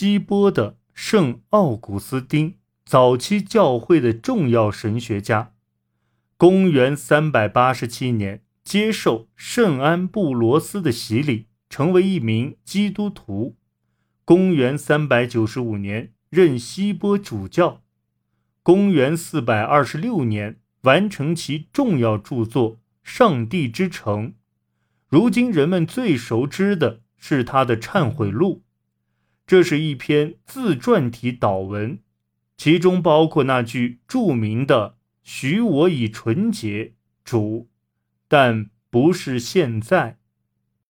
希波的圣奥古斯丁，早期教会的重要神学家。公元三百八十七年，接受圣安布罗斯的洗礼，成为一名基督徒。公元三百九十五年，任希波主教。公元四百二十六年，完成其重要著作《上帝之城》。如今人们最熟知的是他的忏悔录，这是一篇自传体祷文，其中包括那句著名的“许我以纯洁，主”，但不是现在。